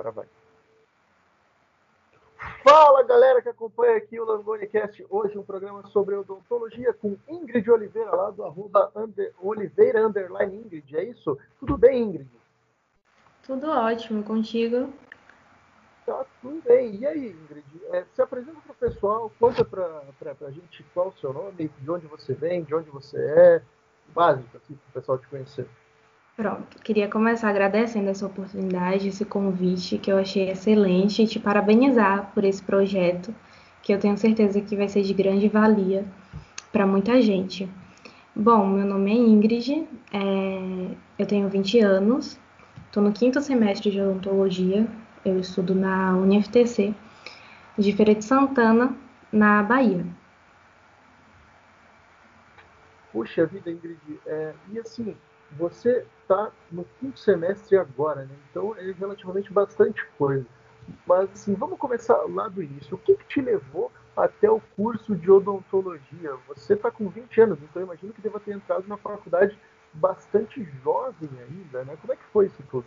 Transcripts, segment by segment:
Agora vai. Fala galera que acompanha aqui o Langoni Cast. Hoje um programa sobre odontologia com Ingrid Oliveira, lá do arroba under, Oliveira Underline Ingrid. É isso? Tudo bem, Ingrid? Tudo ótimo, contigo? Tá tudo bem. E aí, Ingrid? É, se apresenta para o pessoal, conta para a gente qual o seu nome, de onde você vem, de onde você é, básico, assim, para o pessoal te conhecer. Pronto, queria começar agradecendo essa oportunidade, esse convite que eu achei excelente e te parabenizar por esse projeto, que eu tenho certeza que vai ser de grande valia para muita gente. Bom, meu nome é Ingrid, é... eu tenho 20 anos, estou no quinto semestre de odontologia, eu estudo na UniFTC, de Feira de Santana, na Bahia. Puxa vida, Ingrid, é... e assim, você está no quinto semestre agora, né? então é relativamente bastante coisa. Mas assim, vamos começar lá do início. O que, que te levou até o curso de odontologia? Você está com 20 anos, então eu imagino que deva ter entrado na faculdade bastante jovem ainda, né? Como é que foi isso tudo?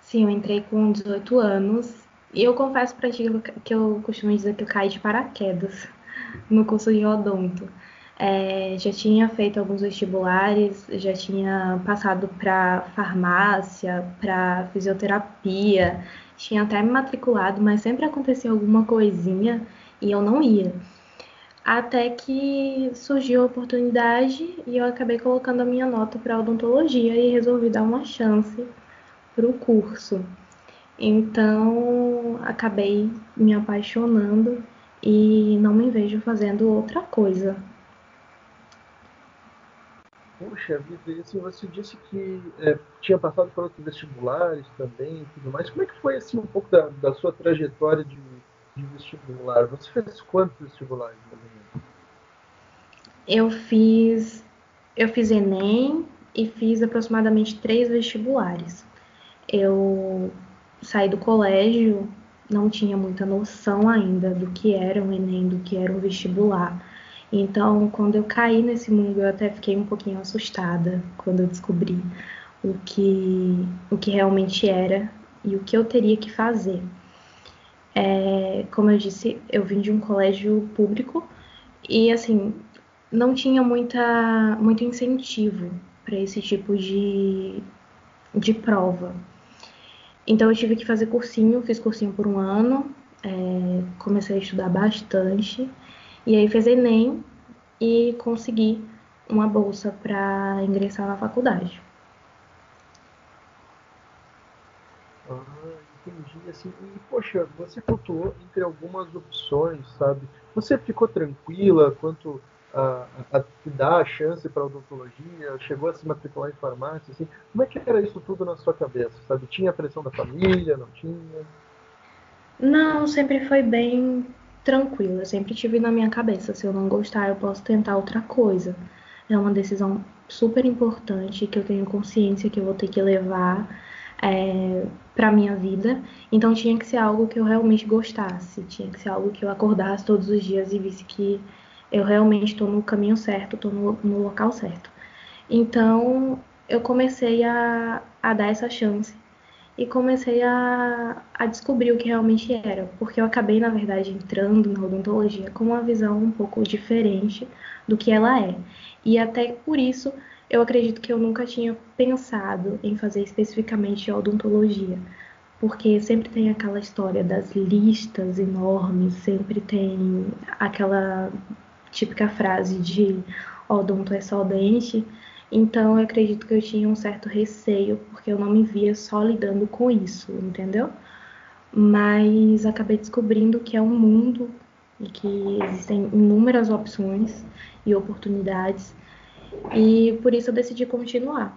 Sim, eu entrei com 18 anos e eu confesso para ti que eu costumo dizer que eu caí de paraquedas no curso de odonto. É, já tinha feito alguns vestibulares, já tinha passado para farmácia, para fisioterapia, tinha até me matriculado, mas sempre acontecia alguma coisinha e eu não ia. Até que surgiu a oportunidade e eu acabei colocando a minha nota para odontologia e resolvi dar uma chance para o curso. Então, acabei me apaixonando e não me vejo fazendo outra coisa Puxa vida, assim, você disse que é, tinha passado por outros vestibulares também e tudo mais. Como é que foi assim um pouco da, da sua trajetória de, de, vestibular? Você fez quantos vestibulares? Eu fiz, eu fiz Enem e fiz aproximadamente três vestibulares. Eu saí do colégio, não tinha muita noção ainda do que era um Enem, do que era um vestibular. Então, quando eu caí nesse mundo, eu até fiquei um pouquinho assustada quando eu descobri o que, o que realmente era e o que eu teria que fazer. É, como eu disse, eu vim de um colégio público e, assim, não tinha muita, muito incentivo para esse tipo de, de prova. Então, eu tive que fazer cursinho, fiz cursinho por um ano, é, comecei a estudar bastante. E aí fez Enem e consegui uma bolsa para ingressar na faculdade. Ah, entendi. Assim, e, poxa, você flutuou entre algumas opções, sabe? Você ficou tranquila quanto a, a, a dar a chance para odontologia? Chegou a se matricular em farmácia? Assim, como é que era isso tudo na sua cabeça, sabe? Tinha a pressão da família, não tinha? Não, sempre foi bem tranquila. Eu sempre tive na minha cabeça, se eu não gostar, eu posso tentar outra coisa. É uma decisão super importante que eu tenho consciência que eu vou ter que levar é, para minha vida. Então tinha que ser algo que eu realmente gostasse, tinha que ser algo que eu acordasse todos os dias e visse que eu realmente estou no caminho certo, estou no, no, local certo. Então eu comecei a, a dar essa chance e comecei a, a descobrir o que realmente era, porque eu acabei, na verdade, entrando na odontologia com uma visão um pouco diferente do que ela é. E até por isso eu acredito que eu nunca tinha pensado em fazer especificamente odontologia, porque sempre tem aquela história das listas enormes, sempre tem aquela típica frase de odonto é só dente. Então, eu acredito que eu tinha um certo receio, porque eu não me via só lidando com isso, entendeu? Mas acabei descobrindo que é um mundo e que existem inúmeras opções e oportunidades, e por isso eu decidi continuar.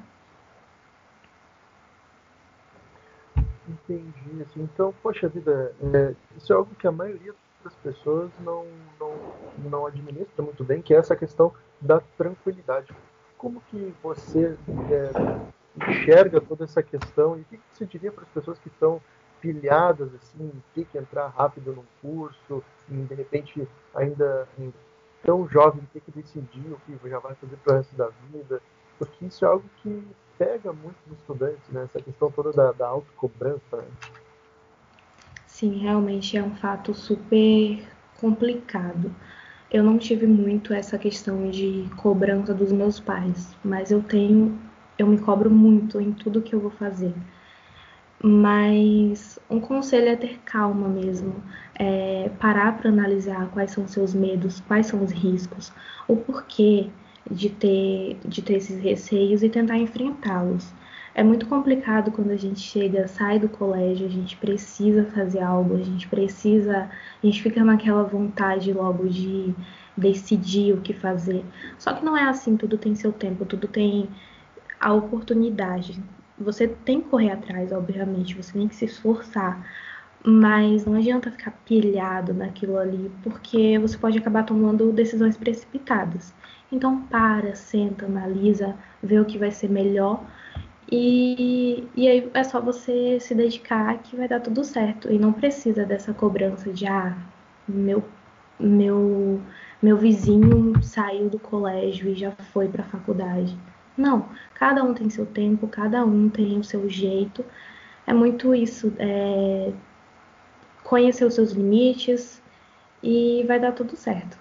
Entendi. Assim, então, poxa vida, é, isso é algo que a maioria das pessoas não, não, não administra muito bem, que é essa questão da tranquilidade como que você é, enxerga toda essa questão e o que, você diria para as pessoas que estão pilhadas assim, ter que entrar rápido num curso e de repente ainda tão jovem ter que decidir o que já vai fazer para o resto da vida, porque isso é algo que pega muito nos estudantes, né? Essa questão toda da, da autocobrança. Né? Sim, realmente é um fato super complicado. Eu não tive muito essa questão de cobrança dos meus pais, mas eu tenho, eu me cobro muito em tudo que eu vou fazer. Mas um conselho é ter calma mesmo, é parar para analisar quais são seus medos, quais são os riscos, o porquê de ter, de ter esses receios e tentar enfrentá-los. É muito complicado quando a gente chega, sai do colégio, a gente precisa fazer algo, a gente precisa, a gente fica naquela vontade logo de decidir o que fazer. Só que não é assim, tudo tem seu tempo, tudo tem a oportunidade você tem que correr atrás, obviamente, você tem que se esforçar, mas não adianta ficar pilhado naquilo ali, porque você pode acabar tomando decisões precipitadas. Então para, senta, analisa, vê o que vai ser melhor e, e aí é só você se dedicar que vai dar tudo certo. E não precisa dessa cobrança de ah, meu, meu, meu vizinho saiu do colégio e já foi para a faculdade. Não, cada um tem seu tempo, cada um tem o seu jeito. É muito isso, é conhecer os seus limites e vai dar tudo certo.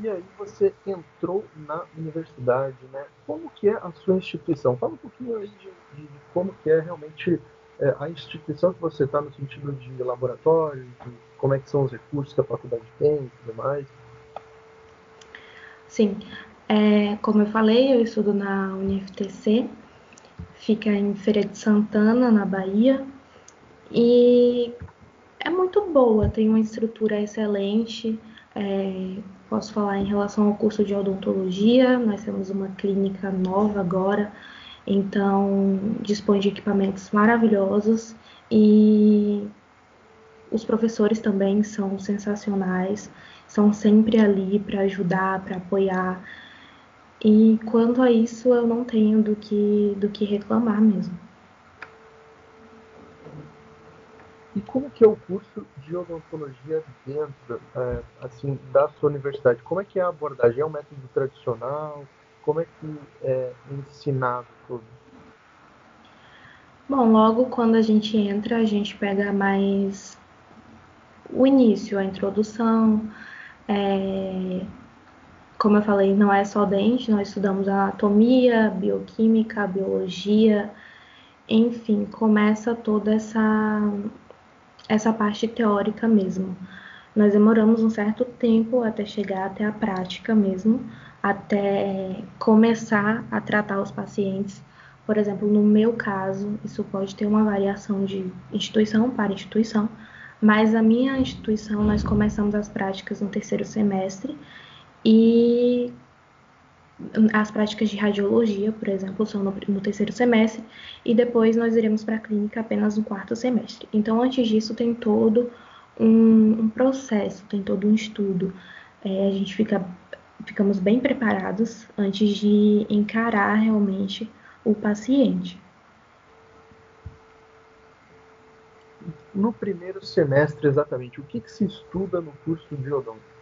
E aí você entrou na universidade, né? Como que é a sua instituição? Fala um pouquinho aí de, de como que é realmente é, a instituição que você está no sentido de laboratório, de como é que são os recursos que a faculdade tem e tudo mais. Sim, é, como eu falei, eu estudo na UniFTC, fica em Feira de Santana, na Bahia, e é muito boa, tem uma estrutura excelente. É, posso falar em relação ao curso de odontologia, nós temos uma clínica nova agora, então dispõe de equipamentos maravilhosos e os professores também são sensacionais são sempre ali para ajudar, para apoiar. E quanto a isso, eu não tenho do que, do que reclamar mesmo. E como que é o curso de odontologia dentro, é, assim, da sua universidade? Como é que é a abordagem? É um método tradicional? Como é que é ensinado tudo? Bom, logo quando a gente entra, a gente pega mais o início, a introdução, é, como eu falei, não é só dente, nós estudamos anatomia, bioquímica, biologia, enfim, começa toda essa, essa parte teórica mesmo. Nós demoramos um certo tempo até chegar até a prática mesmo, até começar a tratar os pacientes. Por exemplo, no meu caso, isso pode ter uma variação de instituição para instituição, mas a minha instituição, nós começamos as práticas no terceiro semestre e as práticas de radiologia, por exemplo, são no, no terceiro semestre e depois nós iremos para a clínica apenas no quarto semestre. Então, antes disso, tem todo um, um processo, tem todo um estudo. É, a gente fica, ficamos bem preparados antes de encarar realmente o paciente. no primeiro semestre exatamente, o que, que se estuda no curso de odonto?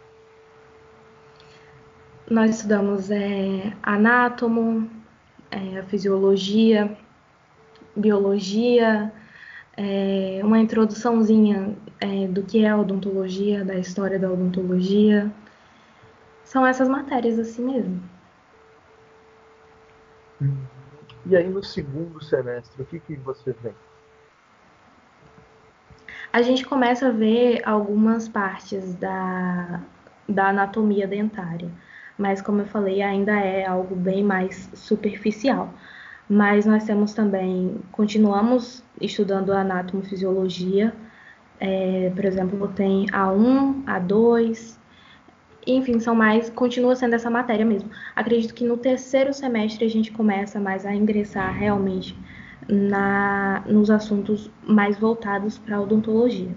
Nós estudamos é, anátomo, é, a fisiologia, biologia, é, uma introduçãozinha é, do que é odontologia, da história da odontologia. São essas matérias assim mesmo. E aí no segundo semestre, o que, que você vê? a gente começa a ver algumas partes da, da anatomia dentária, mas como eu falei, ainda é algo bem mais superficial. Mas nós temos também, continuamos estudando anatomofisiologia, é, por exemplo, tem A1, A2, enfim, são mais, continua sendo essa matéria mesmo. Acredito que no terceiro semestre a gente começa mais a ingressar realmente na, nos assuntos mais voltados para a odontologia.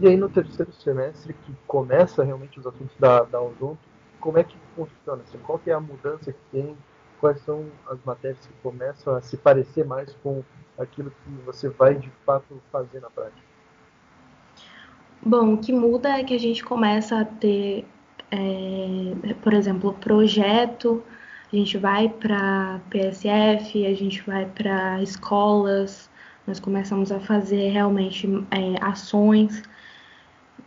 E aí no terceiro semestre, que começa realmente os assuntos da, da odonto, como é que funciona? Assim, qual que é a mudança que tem? Quais são as matérias que começam a se parecer mais com aquilo que você vai de fato fazer na prática? Bom, o que muda é que a gente começa a ter, é, por exemplo, projeto, A gente vai para PSF, a gente vai para escolas, nós começamos a fazer realmente é, ações.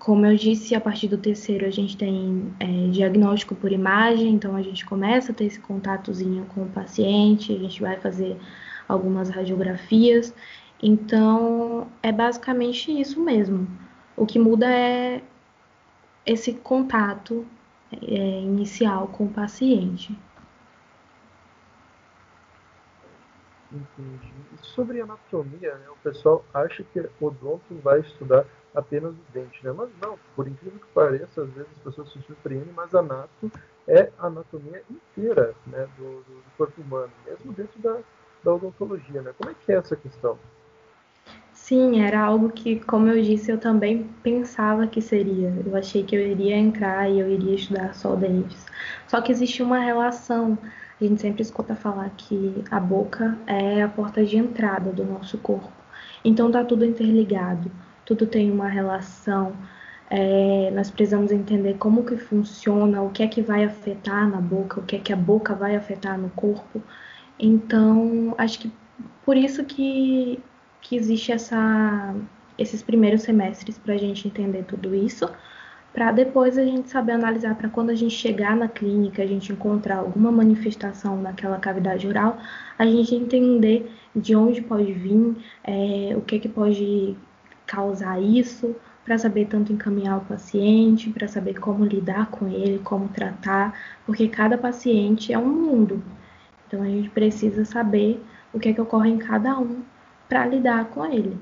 Como eu disse, a partir do terceiro a gente tem é, diagnóstico por imagem, então a gente começa a ter esse contatozinho com o paciente, a gente vai fazer algumas radiografias. Então é basicamente isso mesmo. O que muda é esse contato é, inicial com o paciente. Entendi. Sobre anatomia, né, o pessoal acha que o odonto vai estudar apenas o dente, né? Mas não, por incrível que pareça, às vezes as pessoas se surpreendem, mas anato é a anatomia inteira né, do, do corpo humano, mesmo dentro da, da odontologia, né? Como é que é essa questão? Sim, era algo que, como eu disse, eu também pensava que seria. Eu achei que eu iria entrar e eu iria estudar só dentes. Só que existe uma relação a gente sempre escuta falar que a boca é a porta de entrada do nosso corpo. Então tá tudo interligado, tudo tem uma relação. É, nós precisamos entender como que funciona, o que é que vai afetar na boca, o que é que a boca vai afetar no corpo. Então, acho que por isso que, que existe essa, esses primeiros semestres para a gente entender tudo isso para depois a gente saber analisar para quando a gente chegar na clínica, a gente encontrar alguma manifestação naquela cavidade oral, a gente entender de onde pode vir, é, o que, que pode causar isso, para saber tanto encaminhar o paciente, para saber como lidar com ele, como tratar, porque cada paciente é um mundo. Então a gente precisa saber o que, é que ocorre em cada um para lidar com ele.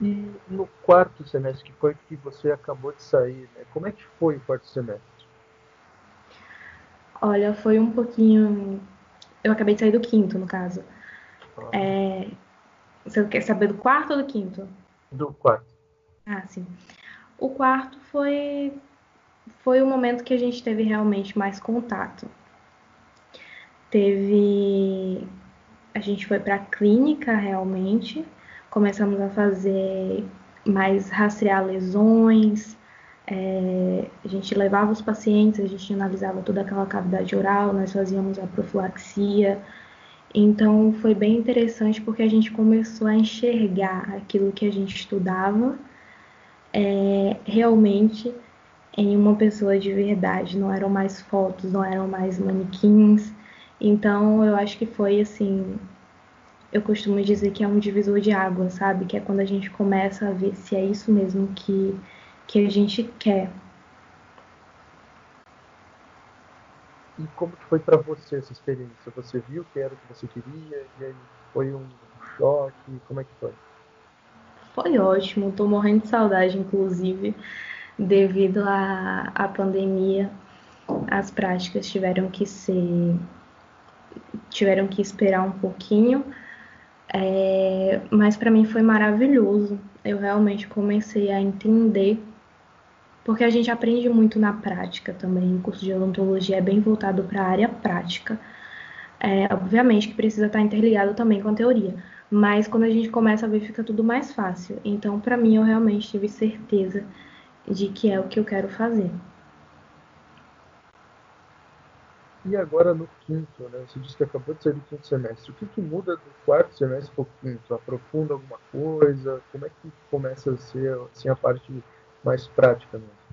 E no quarto semestre, que foi que você acabou de sair, né? como é que foi o quarto semestre? Olha, foi um pouquinho. Eu acabei de sair do quinto, no caso. Ah. É... Você quer saber do quarto ou do quinto? Do quarto. Ah, sim. O quarto foi foi o momento que a gente teve realmente mais contato. Teve a gente foi para a clínica realmente começamos a fazer mais rastrear lesões, é, a gente levava os pacientes, a gente analisava toda aquela cavidade oral, nós fazíamos a profilaxia. Então foi bem interessante porque a gente começou a enxergar aquilo que a gente estudava é, realmente em uma pessoa de verdade. Não eram mais fotos, não eram mais manequins. Então eu acho que foi assim eu costumo dizer que é um divisor de água, sabe? Que é quando a gente começa a ver se é isso mesmo que, que a gente quer. E como que foi para você essa experiência? Você viu que era o que você queria e aí foi um choque? Como é que foi? Foi ótimo, tô morrendo de saudade, inclusive, devido à, à pandemia. As práticas tiveram que ser tiveram que esperar um pouquinho, é, mas para mim foi maravilhoso. Eu realmente comecei a entender, porque a gente aprende muito na prática também. O curso de odontologia é bem voltado para a área prática. É, obviamente que precisa estar interligado também com a teoria, mas quando a gente começa a ver, fica tudo mais fácil. Então, para mim, eu realmente tive certeza de que é o que eu quero fazer. E agora no quinto, né? Você disse que acabou de sair do quinto semestre. O que, que muda do quarto semestre para o quinto? Aprofunda alguma coisa? Como é que começa a ser assim, a parte mais prática mesmo?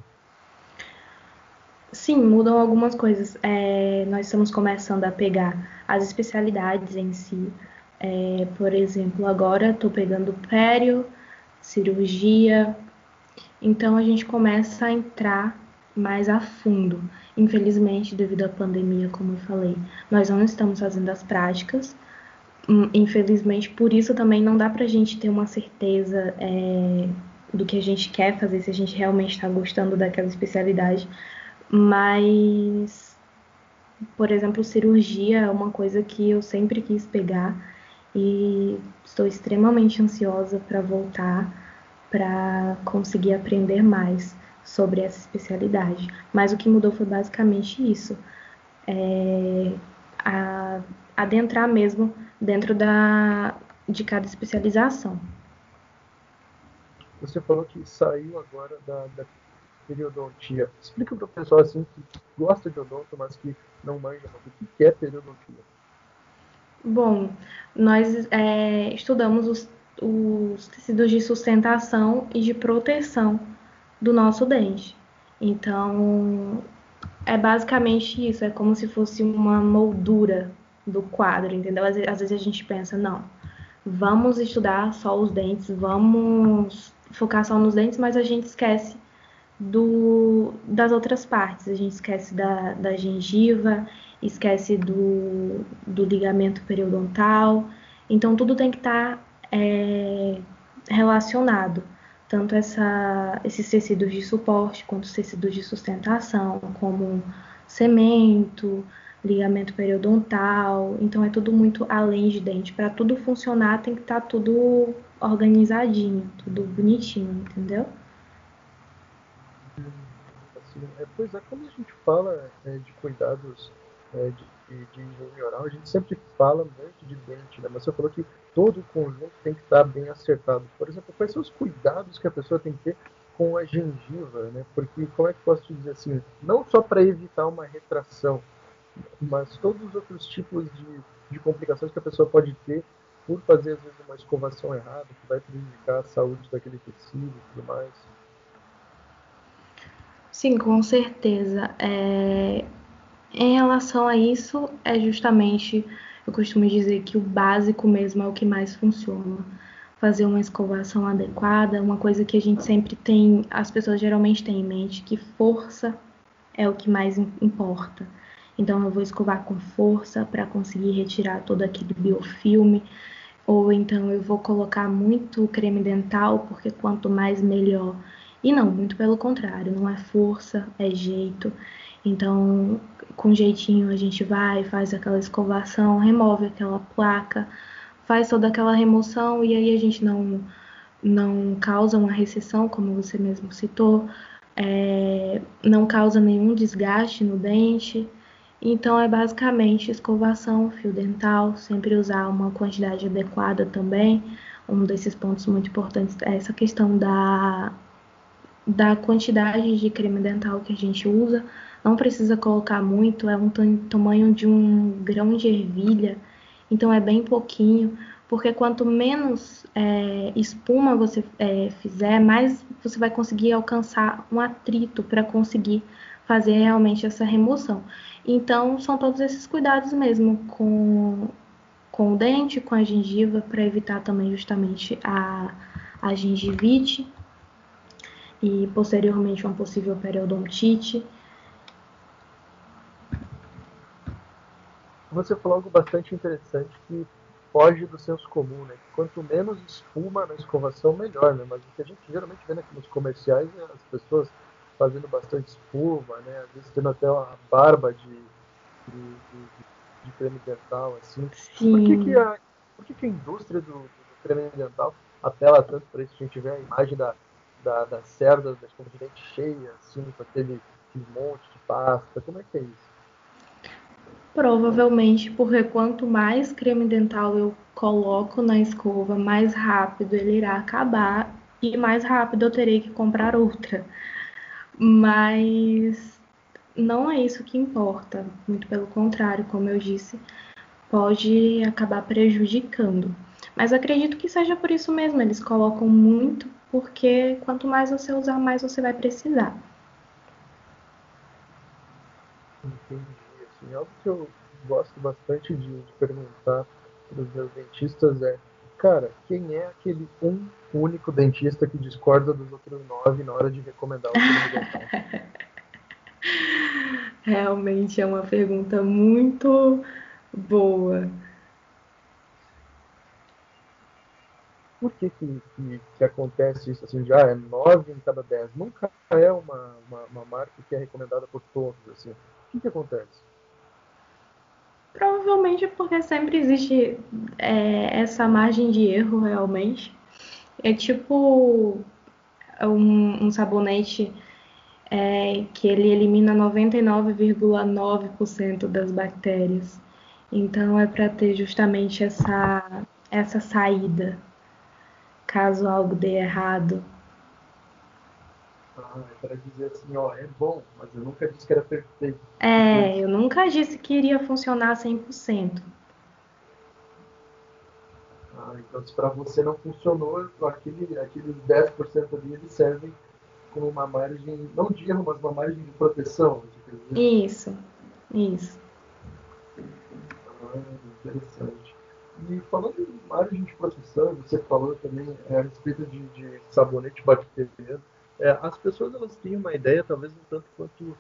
Sim, mudam algumas coisas. É, nós estamos começando a pegar as especialidades em si. É, por exemplo, agora estou pegando pério, cirurgia. Então a gente começa a entrar mais a fundo. Infelizmente, devido à pandemia, como eu falei, nós não estamos fazendo as práticas. Hum, infelizmente, por isso também não dá para a gente ter uma certeza é, do que a gente quer fazer, se a gente realmente está gostando daquela especialidade. Mas, por exemplo, cirurgia é uma coisa que eu sempre quis pegar e estou extremamente ansiosa para voltar para conseguir aprender mais sobre essa especialidade. Mas o que mudou foi basicamente isso. É, a, adentrar mesmo dentro da, de cada especialização. Você falou que saiu agora da, da periodontia. Explica para o pessoal assim que gosta de odonto, mas que não manja. O que é periodontia? Bom, nós é, estudamos os, os tecidos de sustentação e de proteção do nosso dente. Então, é basicamente isso, é como se fosse uma moldura do quadro, entendeu? Às vezes a gente pensa, não, vamos estudar só os dentes, vamos focar só nos dentes, mas a gente esquece do, das outras partes. A gente esquece da, da gengiva, esquece do, do ligamento periodontal. Então, tudo tem que estar tá, é, relacionado. Tanto essa, esses tecidos de suporte quanto os tecidos de sustentação, como cemento, ligamento periodontal. Então, é tudo muito além de dente. Para tudo funcionar, tem que estar tá tudo organizadinho, tudo bonitinho, entendeu? Assim, é, pois é, quando a gente fala é, de cuidados é, de, de, oral, a gente sempre fala muito de dente, né? Mas você falou que todo o conjunto tem que estar bem acertado. Por exemplo, quais são os cuidados que a pessoa tem que ter com a gengiva, né? Porque, como é que posso te dizer assim, não só para evitar uma retração, mas todos os outros tipos de, de complicações que a pessoa pode ter por fazer, às vezes, uma escovação errada, que vai prejudicar a saúde daquele tecido e tudo mais. Sim, com certeza. É... Em relação a isso, é justamente, eu costumo dizer que o básico mesmo é o que mais funciona. Fazer uma escovação adequada, uma coisa que a gente sempre tem, as pessoas geralmente têm em mente, que força é o que mais importa. Então, eu vou escovar com força para conseguir retirar todo aquele biofilme, ou então eu vou colocar muito creme dental, porque quanto mais melhor. E não, muito pelo contrário, não é força, é jeito. Então, com jeitinho a gente vai, faz aquela escovação, remove aquela placa, faz toda aquela remoção e aí a gente não não causa uma recessão, como você mesmo citou, é, não causa nenhum desgaste no dente. Então é basicamente escovação, fio dental, sempre usar uma quantidade adequada também. Um desses pontos muito importantes é essa questão da, da quantidade de creme dental que a gente usa. Não precisa colocar muito, é um tamanho de um grão de ervilha, então é bem pouquinho, porque quanto menos é, espuma você é, fizer, mais você vai conseguir alcançar um atrito para conseguir fazer realmente essa remoção. Então, são todos esses cuidados mesmo com, com o dente, com a gengiva, para evitar também justamente a, a gengivite e posteriormente uma possível periodontite. Você falou algo bastante interessante que foge do senso comum, né? Quanto menos espuma na escovação, melhor, né? Mas o que a gente geralmente vê aqui nos comerciais é as pessoas fazendo bastante espuma, né? Às vezes tendo até uma barba de, de, de, de creme dental, assim. Sim. Por que, que, a, por que, que a indústria do, do creme dental apela tanto para isso? A gente vê a imagem da, da, das cerdas, das escova de dente cheia, assim, com aquele, aquele monte de pasta. Como é que é isso? Provavelmente porque quanto mais creme dental eu coloco na escova, mais rápido ele irá acabar e mais rápido eu terei que comprar outra mas não é isso que importa, muito pelo contrário, como eu disse, pode acabar prejudicando. Mas acredito que seja por isso mesmo, eles colocam muito, porque quanto mais você usar, mais você vai precisar. Entendi. Assim, algo que eu gosto bastante de, de perguntar para os meus dentistas é, cara, quem é aquele um único dentista que discorda dos outros nove na hora de recomendar o dental? Realmente é uma pergunta muito boa. Por que, que, que, que acontece isso? Assim, já é nove em cada dez. Nunca é uma, uma, uma marca que é recomendada por todos. Assim. O que, que acontece? Provavelmente porque sempre existe é, essa margem de erro, realmente. É tipo um, um sabonete é, que ele elimina 99,9% das bactérias. Então é para ter justamente essa, essa saída, caso algo dê errado. Ah, é para dizer assim, ó, é bom, mas eu nunca disse que era perfeito. É, eu nunca disse que iria funcionar 100%. Ah, então se para você não funcionou, aquele, aqueles 10% ali, eles servem como uma margem, não de erro, mas uma margem de proteção. Isso, isso. Ah, interessante. E falando em margem de proteção, você falou também é, a respeito de, de sabonete bacteriano. É, as pessoas elas têm uma ideia, talvez um tanto quanto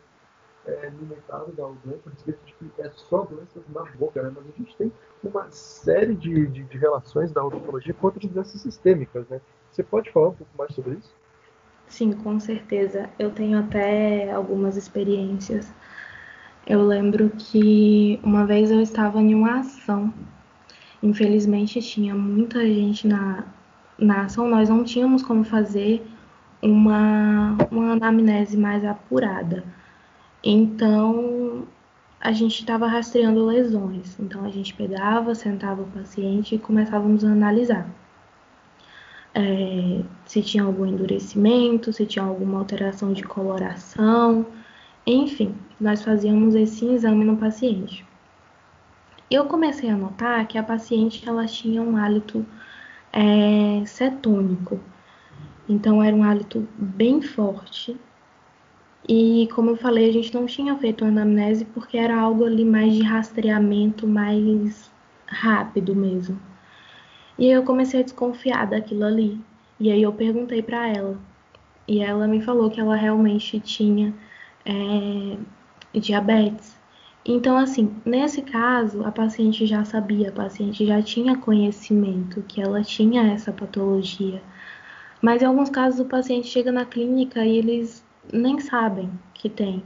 é, limitada da doença, a respeito de que é só doenças na boca, né? mas a gente tem uma série de, de, de relações da odontologia com outras doenças sistêmicas. Né? Você pode falar um pouco mais sobre isso? Sim, com certeza. Eu tenho até algumas experiências. Eu lembro que uma vez eu estava em uma ação. Infelizmente tinha muita gente na, na ação. Nós não tínhamos como fazer uma, uma anamnese mais apurada. Então, a gente estava rastreando lesões. Então, a gente pegava, sentava o paciente e começávamos a analisar. É, se tinha algum endurecimento, se tinha alguma alteração de coloração, enfim, nós fazíamos esse exame no paciente. Eu comecei a notar que a paciente ela tinha um hálito é, cetônico, então era um hálito bem forte. E como eu falei, a gente não tinha feito anamnese porque era algo ali mais de rastreamento, mais rápido mesmo. E aí eu comecei a desconfiar daquilo ali. E aí eu perguntei para ela. E ela me falou que ela realmente tinha é, diabetes. Então, assim, nesse caso, a paciente já sabia, a paciente já tinha conhecimento que ela tinha essa patologia. Mas em alguns casos o paciente chega na clínica e eles nem sabem que tem.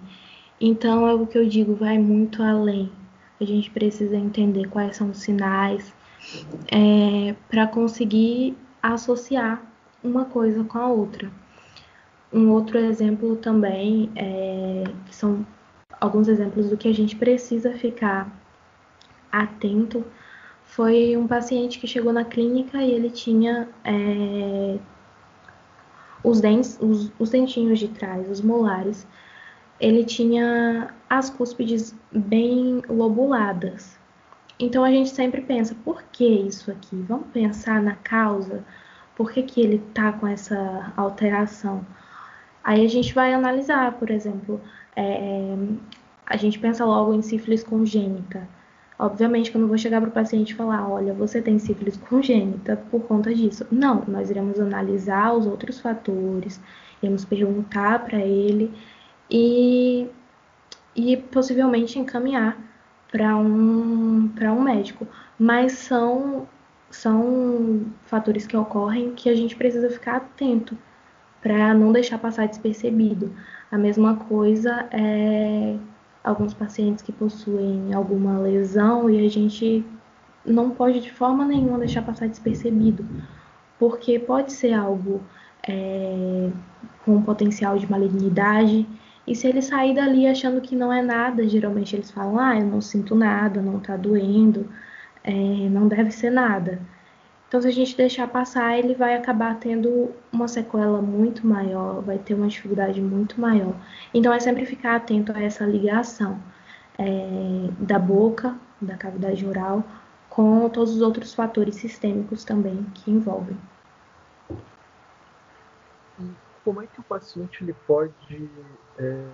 Então é o que eu digo, vai muito além. A gente precisa entender quais são os sinais é, para conseguir associar uma coisa com a outra. Um outro exemplo também, é, que são alguns exemplos do que a gente precisa ficar atento, foi um paciente que chegou na clínica e ele tinha é, os, dentes, os, os dentinhos de trás, os molares, ele tinha as cúspides bem lobuladas. Então a gente sempre pensa, por que isso aqui? Vamos pensar na causa, por que, que ele tá com essa alteração? Aí a gente vai analisar, por exemplo, é, a gente pensa logo em sífilis congênita. Obviamente que eu não vou chegar para o paciente e falar, olha, você tem sífilis congênita por conta disso. Não, nós iremos analisar os outros fatores, iremos perguntar para ele e, e possivelmente encaminhar para um, um médico. Mas são, são fatores que ocorrem que a gente precisa ficar atento para não deixar passar despercebido. A mesma coisa é alguns pacientes que possuem alguma lesão e a gente não pode de forma nenhuma deixar passar despercebido, porque pode ser algo é, com potencial de malignidade. E se ele sair dali achando que não é nada, geralmente eles falam: ah, eu não sinto nada, não tá doendo, é, não deve ser nada. Então, se a gente deixar passar, ele vai acabar tendo uma sequela muito maior, vai ter uma dificuldade muito maior. Então, é sempre ficar atento a essa ligação é, da boca, da cavidade oral, com todos os outros fatores sistêmicos também que envolvem. Como é que o paciente ele pode é,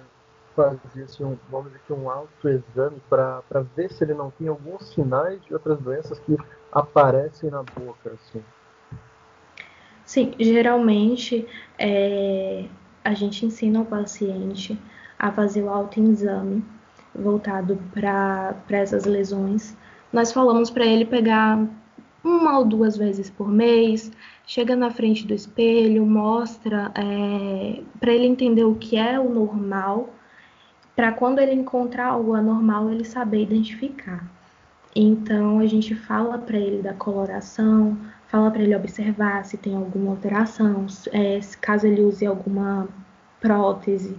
fazer assim, um, vamos dizer, um autoexame para ver se ele não tem alguns sinais de outras doenças que aparecem na boca, assim? Sim, geralmente é, a gente ensina o paciente a fazer o autoexame voltado para essas lesões. Nós falamos para ele pegar uma ou duas vezes por mês, chega na frente do espelho, mostra é, para ele entender o que é o normal, para quando ele encontrar algo anormal ele saber identificar. Então a gente fala para ele da coloração, fala para ele observar se tem alguma alteração, é, caso ele use alguma prótese,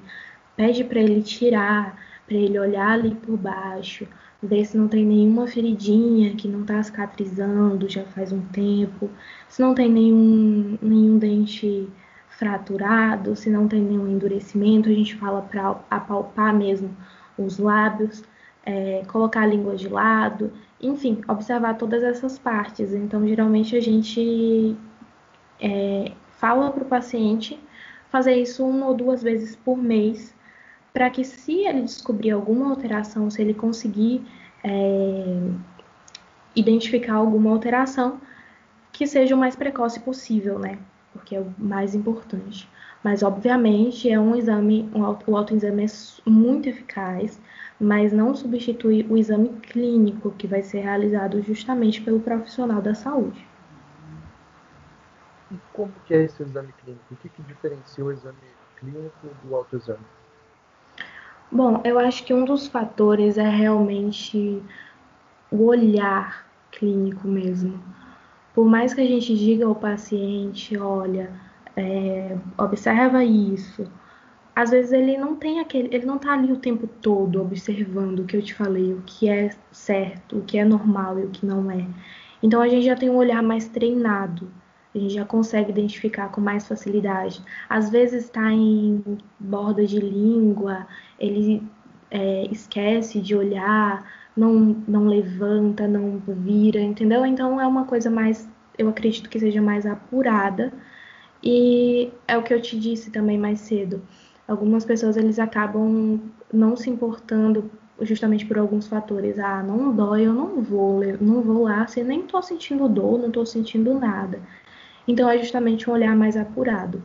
pede para ele tirar, para ele olhar ali por baixo, ver se não tem nenhuma feridinha que não está cicatrizando já faz um tempo, se não tem nenhum, nenhum dente fraturado, se não tem nenhum endurecimento, a gente fala para apalpar mesmo os lábios, é, colocar a língua de lado, enfim, observar todas essas partes. Então, geralmente a gente é, fala para o paciente fazer isso uma ou duas vezes por mês, para que se ele descobrir alguma alteração, se ele conseguir é, identificar alguma alteração, que seja o mais precoce possível, né? Porque é o mais importante. Mas, obviamente, é um exame, um auto, o autoexame é muito eficaz, mas não substitui o exame clínico que vai ser realizado justamente pelo profissional da saúde. E como que é esse exame clínico? O que, que diferencia o exame clínico do autoexame? Bom, eu acho que um dos fatores é realmente o olhar clínico mesmo. Por mais que a gente diga ao paciente, olha, é, observa isso, às vezes ele não tem aquele, ele não tá ali o tempo todo observando o que eu te falei, o que é certo, o que é normal e o que não é. Então a gente já tem um olhar mais treinado, a gente já consegue identificar com mais facilidade. Às vezes está em borda de língua, ele é, esquece de olhar, não, não levanta, não vira, entendeu? Então é uma coisa mais, eu acredito que seja mais apurada. E é o que eu te disse também mais cedo algumas pessoas eles acabam não se importando justamente por alguns fatores. Ah, não dói, eu não vou, eu não vou lá, se nem tô sentindo dor, não tô sentindo nada. Então é justamente um olhar mais apurado.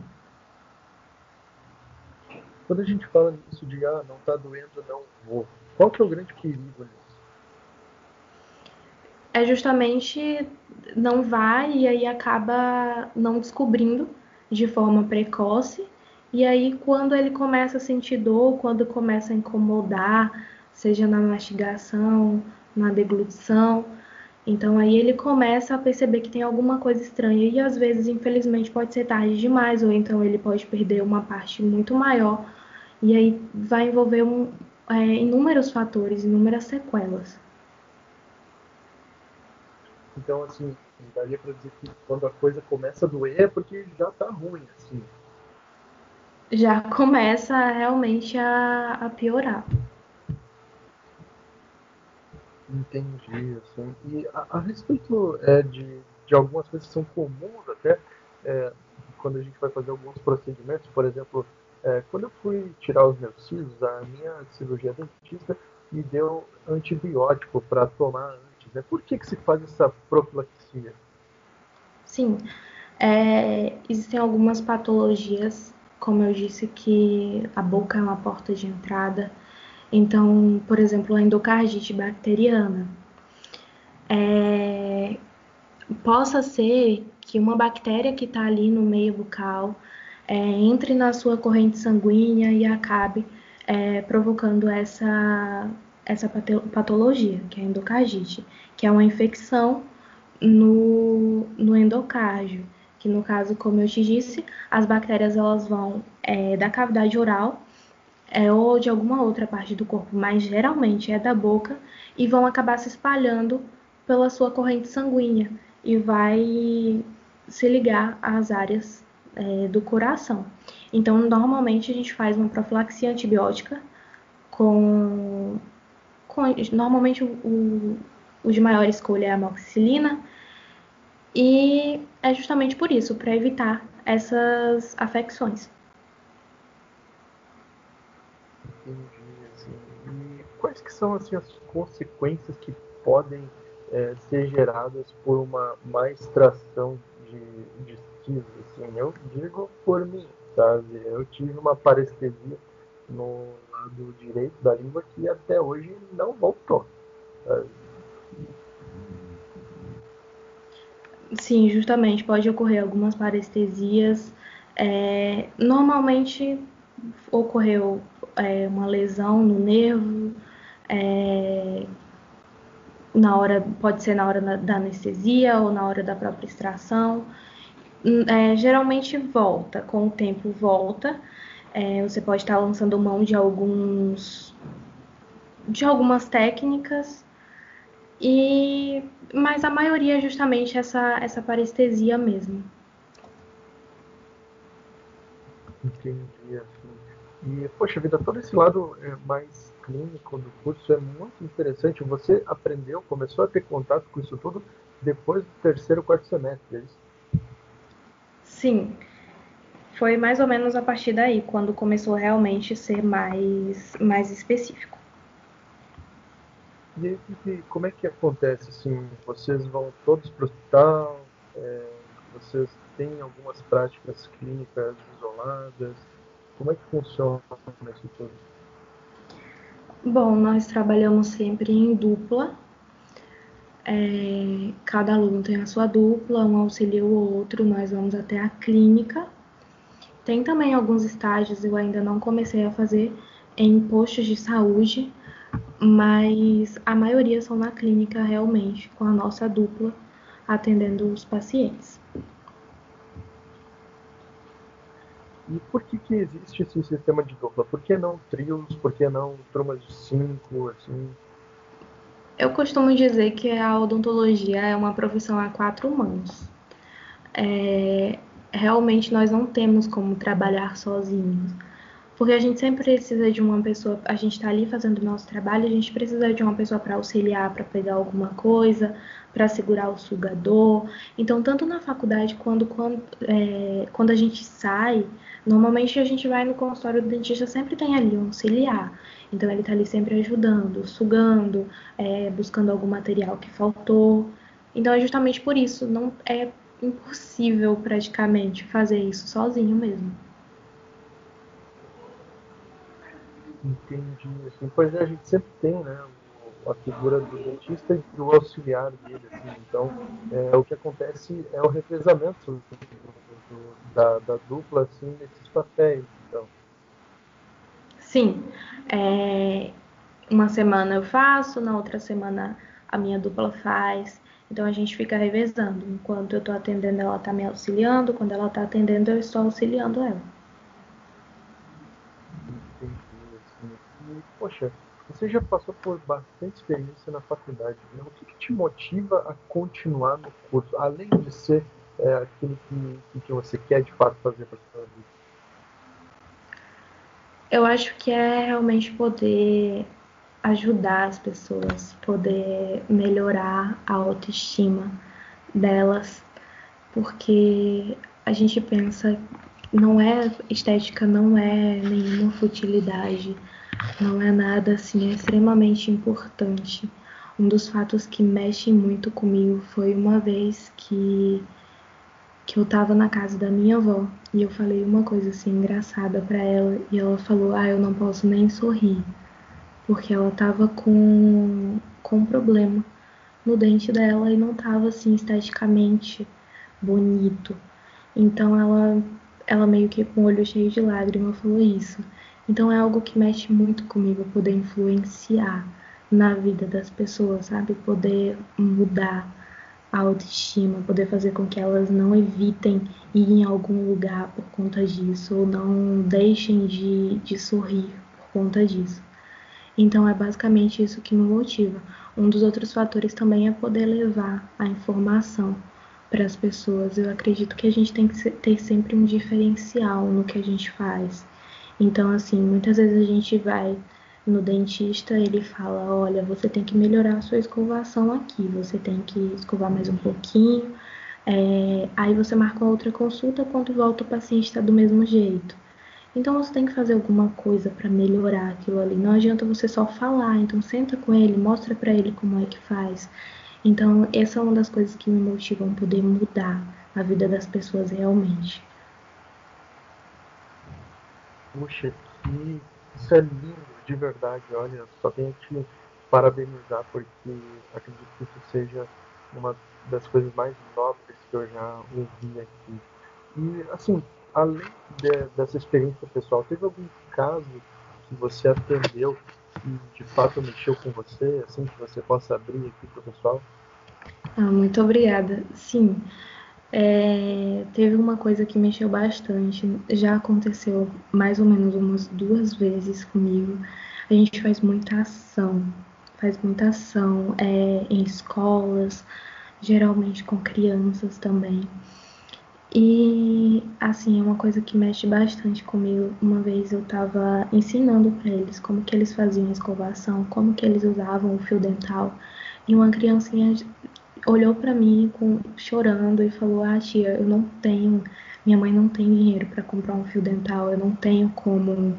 Quando a gente fala nisso de ah, não tá doendo, não vou. Qual que é o grande perigo nisso? É justamente não vai e aí acaba não descobrindo de forma precoce. E aí, quando ele começa a sentir dor, quando começa a incomodar, seja na mastigação, na deglutição, então aí ele começa a perceber que tem alguma coisa estranha. E às vezes, infelizmente, pode ser tarde demais, ou então ele pode perder uma parte muito maior. E aí vai envolver um, é, inúmeros fatores, inúmeras sequelas. Então, assim, daria para dizer que quando a coisa começa a doer é porque já está ruim, assim já começa realmente a, a piorar. Entendi, assim. E a, a respeito é, de, de algumas coisas que são comuns até, é, quando a gente vai fazer alguns procedimentos, por exemplo, é, quando eu fui tirar os meus cílios, a minha cirurgia dentista me deu antibiótico para tomar. Né? Por que, que se faz essa profilaxia? Sim, é, existem algumas patologias como eu disse que a boca é uma porta de entrada. Então, por exemplo, a endocardite bacteriana. É, possa ser que uma bactéria que está ali no meio bucal é, entre na sua corrente sanguínea e acabe é, provocando essa, essa patologia, que é a endocardite, que é uma infecção no, no endocárdio que no caso, como eu te disse, as bactérias elas vão é, da cavidade oral é, ou de alguma outra parte do corpo, mas geralmente é da boca, e vão acabar se espalhando pela sua corrente sanguínea e vai se ligar às áreas é, do coração. Então, normalmente a gente faz uma profilaxia antibiótica com, normalmente o, o, de maior escolha é a amoxicilina, e é justamente por isso, para evitar essas afecções. Entendi. E quais que são assim, as consequências que podem é, ser geradas por uma má extração de, de cisma? Assim? Eu digo por mim, sabe? Eu tive uma parestesia no lado direito da língua que até hoje não voltou. Sim, justamente pode ocorrer algumas parestesias. É, normalmente ocorreu é, uma lesão no nervo, é, na hora pode ser na hora da anestesia ou na hora da própria extração. Hum, é, geralmente volta, com o tempo volta. É, você pode estar lançando mão de alguns de algumas técnicas e mas a maioria é justamente essa essa parestesia mesmo. Entendi, assim. E, poxa vida, todo esse lado é, mais clínico do curso é muito interessante. Você aprendeu, começou a ter contato com isso tudo depois do terceiro, quarto semestre, é isso? Sim. Foi mais ou menos a partir daí, quando começou realmente a ser mais, mais específico. E, e como é que acontece? Assim, vocês vão todos para o hospital? É, vocês têm algumas práticas clínicas isoladas? Como é que funciona isso tudo? Bom, nós trabalhamos sempre em dupla. É, cada aluno tem a sua dupla, um auxilia o outro, nós vamos até a clínica. Tem também alguns estágios, eu ainda não comecei a fazer, em postos de saúde, mas a maioria são na clínica realmente, com a nossa dupla atendendo os pacientes. E por que, que existe esse sistema de dupla? Por que não trios? Por que não turmas de cinco? Assim? Eu costumo dizer que a odontologia é uma profissão a quatro mãos. É, realmente nós não temos como trabalhar sozinhos. Porque a gente sempre precisa de uma pessoa, a gente está ali fazendo o nosso trabalho, a gente precisa de uma pessoa para auxiliar, para pegar alguma coisa, para segurar o sugador. Então, tanto na faculdade quando, quando, é, quando a gente sai, normalmente a gente vai no consultório do dentista, sempre tem ali um auxiliar. Então, ele está ali sempre ajudando, sugando, é, buscando algum material que faltou. Então, é justamente por isso, não é impossível praticamente fazer isso sozinho mesmo. Entendi. Assim, pois é, a gente sempre tem, né? A figura do dentista e do auxiliar dele. Assim. Então, é, o que acontece é o revezamento do, do, da, da, dupla assim, nesses papéis. Então. Sim. É, uma semana eu faço, na outra semana a minha dupla faz. Então a gente fica revezando. Enquanto eu estou atendendo, ela está me auxiliando. Quando ela está atendendo, eu estou auxiliando ela. poxa, você já passou por bastante experiência na faculdade, né? o que, que, te motiva a continuar no curso, além de ser é, aquilo que, que você quer de fato fazer para sua vida? Eu acho que é realmente poder ajudar as pessoas, poder melhorar a autoestima delas, porque a gente pensa não é estética não é nenhuma futilidade não é nada assim, é extremamente importante. Um dos fatos que mexe muito comigo foi uma vez que que eu tava na casa da minha avó e eu falei uma coisa assim engraçada para ela e ela falou: "Ah, eu não posso nem sorrir", porque ela tava com com um problema no dente dela e não tava assim esteticamente bonito. Então ela ela meio que com o olho cheio de lágrimas falou isso. Então é algo que mexe muito comigo, poder influenciar na vida das pessoas, sabe? Poder mudar a autoestima, poder fazer com que elas não evitem ir em algum lugar por conta disso, ou não deixem de, de sorrir por conta disso. Então é basicamente isso que me motiva. Um dos outros fatores também é poder levar a informação para as pessoas. Eu acredito que a gente tem que ter sempre um diferencial no que a gente faz. Então, assim, muitas vezes a gente vai no dentista, ele fala: olha, você tem que melhorar a sua escovação aqui, você tem que escovar mais um pouquinho. É, aí você marca outra consulta, quando volta o paciente está do mesmo jeito. Então você tem que fazer alguma coisa para melhorar aquilo ali. Não adianta você só falar. Então senta com ele, mostra para ele como é que faz. Então essa é uma das coisas que me motivam a poder mudar a vida das pessoas realmente. Puxa, que isso é lindo, de verdade. Olha, só tenho que parabenizar, porque acredito que isso seja uma das coisas mais nobres que eu já ouvi aqui. E, assim, além de, dessa experiência pessoal, teve algum caso que você atendeu que de fato mexeu com você, assim, que você possa abrir aqui para o pessoal? Ah, muito obrigada. Sim. É, teve uma coisa que mexeu bastante, já aconteceu mais ou menos umas duas vezes comigo. A gente faz muita ação, faz muita ação é, em escolas, geralmente com crianças também. E assim, é uma coisa que mexe bastante comigo. Uma vez eu estava ensinando para eles como que eles faziam a escovação, como que eles usavam o fio dental, e uma criancinha olhou para mim com, chorando e falou: "Ah, tia, eu não tenho, minha mãe não tem dinheiro para comprar um fio dental, eu não tenho como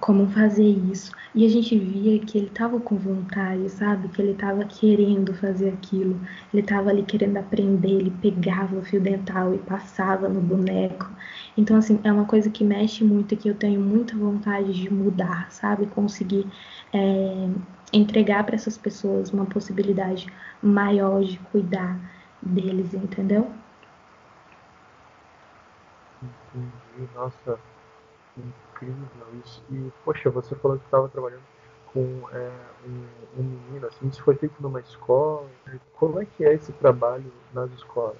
como fazer isso. E a gente via que ele estava com vontade, sabe? Que ele estava querendo fazer aquilo. Ele estava ali querendo aprender, ele pegava o fio dental e passava no boneco. Então, assim, é uma coisa que mexe muito e que eu tenho muita vontade de mudar, sabe? Conseguir é, entregar para essas pessoas uma possibilidade maior de cuidar deles, entendeu? Nossa, incrível isso. E, poxa, você falou que estava trabalhando com é, um, um, menino, assim, isso foi feito numa escola. Como é que é esse trabalho nas escolas?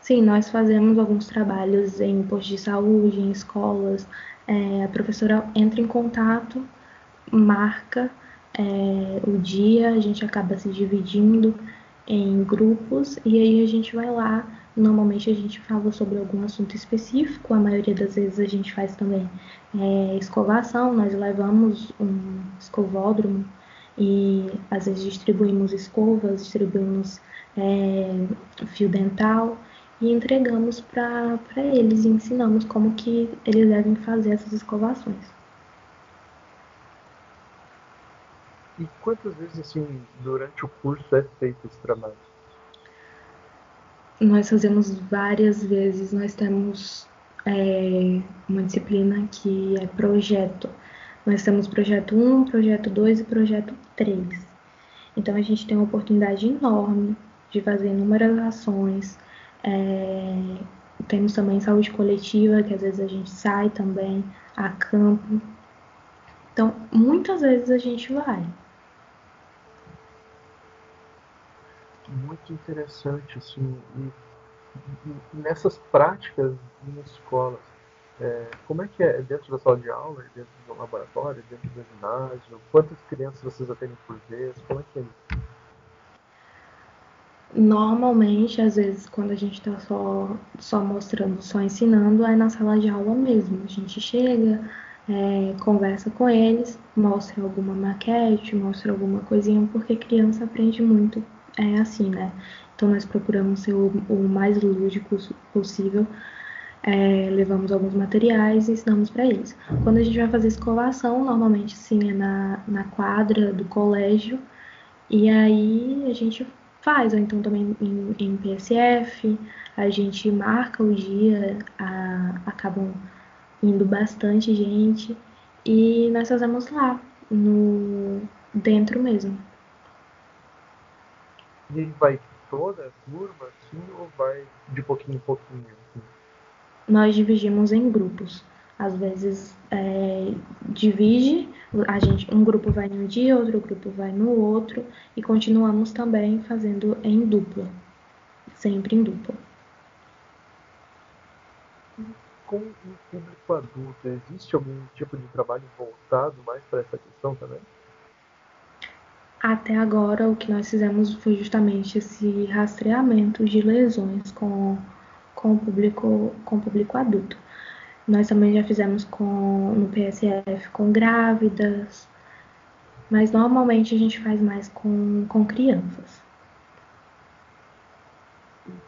Sim, nós fazemos alguns trabalhos em postos de saúde, em escolas. É, a professora entra em contato, marca é, o dia, a gente acaba se dividindo em grupos e aí a gente vai lá Normalmente a gente fala sobre algum assunto específico, a maioria das vezes a gente faz também é, escovação, nós levamos um escovódromo e às vezes distribuímos escovas, distribuímos é, fio dental e entregamos para eles e ensinamos como que eles devem fazer essas escovações. E quantas vezes assim durante o curso é feito esse trabalho? Nós fazemos várias vezes, nós temos é, uma disciplina que é projeto. Nós temos projeto 1, projeto 2 e projeto 3. Então a gente tem uma oportunidade enorme de fazer inúmeras ações. É, temos também saúde coletiva, que às vezes a gente sai também a campo. Então, muitas vezes a gente vai. Muito interessante, assim, e, e nessas práticas em escolas, é, como é que é? é? Dentro da sala de aula, é dentro do laboratório, é dentro do ginásio? Quantas crianças vocês atendem por vez? Como é que é isso? Normalmente, às vezes, quando a gente está só, só mostrando, só ensinando, é na sala de aula mesmo. A gente chega, é, conversa com eles, mostra alguma maquete, mostra alguma coisinha, porque criança aprende muito é assim, né? Então nós procuramos ser o, o mais lúdico possível. É, levamos alguns materiais e ensinamos para eles. Quando a gente vai fazer escovação, normalmente sim é na, na quadra do colégio, e aí a gente faz, ou então também em, em PSF, a gente marca o dia, a, acabam indo bastante gente, e nós fazemos lá, no dentro mesmo. E vai toda a turma, assim, ou vai de pouquinho em pouquinho? Assim? Nós dividimos em grupos. Às vezes é, divide, a gente, um grupo vai num dia, outro grupo vai no outro, e continuamos também fazendo em dupla. Sempre em dupla. Com o público adulto, existe algum tipo de trabalho voltado mais para essa questão também? Até agora, o que nós fizemos foi justamente esse rastreamento de lesões com, com, o, público, com o público adulto. Nós também já fizemos com, no PSF com grávidas, mas normalmente a gente faz mais com, com crianças.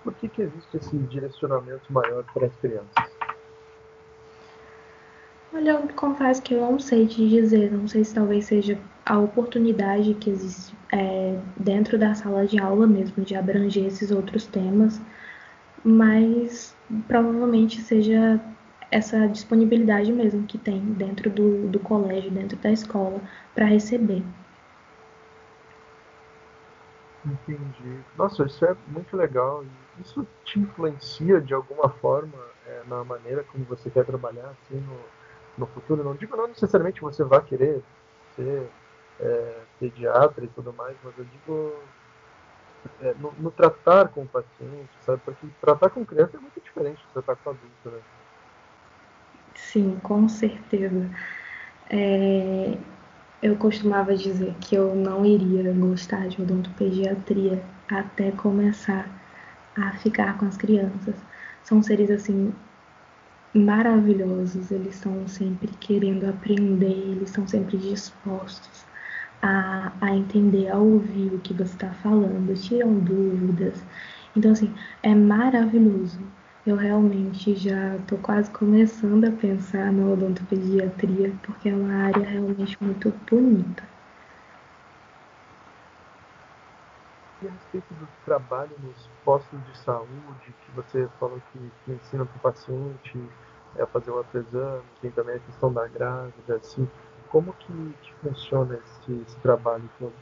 Por que, que existe esse direcionamento maior para as crianças? Olha, eu confesso que eu não sei te dizer, não sei se talvez seja a oportunidade que existe é, dentro da sala de aula mesmo de abranger esses outros temas, mas provavelmente seja essa disponibilidade mesmo que tem dentro do, do colégio, dentro da escola, para receber. Entendi. Nossa, isso é muito legal. Isso te influencia de alguma forma é, na maneira como você quer trabalhar assim no, no futuro? Não digo não necessariamente você vai querer ser é, pediatra e tudo mais, mas eu digo é, no, no, tratar com o paciente, sabe? Porque tratar com criança é muito diferente de tratar com adulto, né? Sim, com certeza. É, eu costumava dizer que eu não iria gostar de odontopediatria até começar a ficar com as crianças. São seres assim maravilhosos, eles estão sempre querendo aprender, eles estão sempre dispostos a, a entender, a ouvir o que você está falando, tiram dúvidas. Então, assim, é maravilhoso. Eu realmente já estou quase começando a pensar na odontopediatria, porque é uma área realmente muito bonita. E a respeito do trabalho nos postos de saúde, que você falou que, que ensina para o paciente a fazer o autoexame, tem também a questão da grávida, assim, como que, que funciona esse, esse, trabalho todo?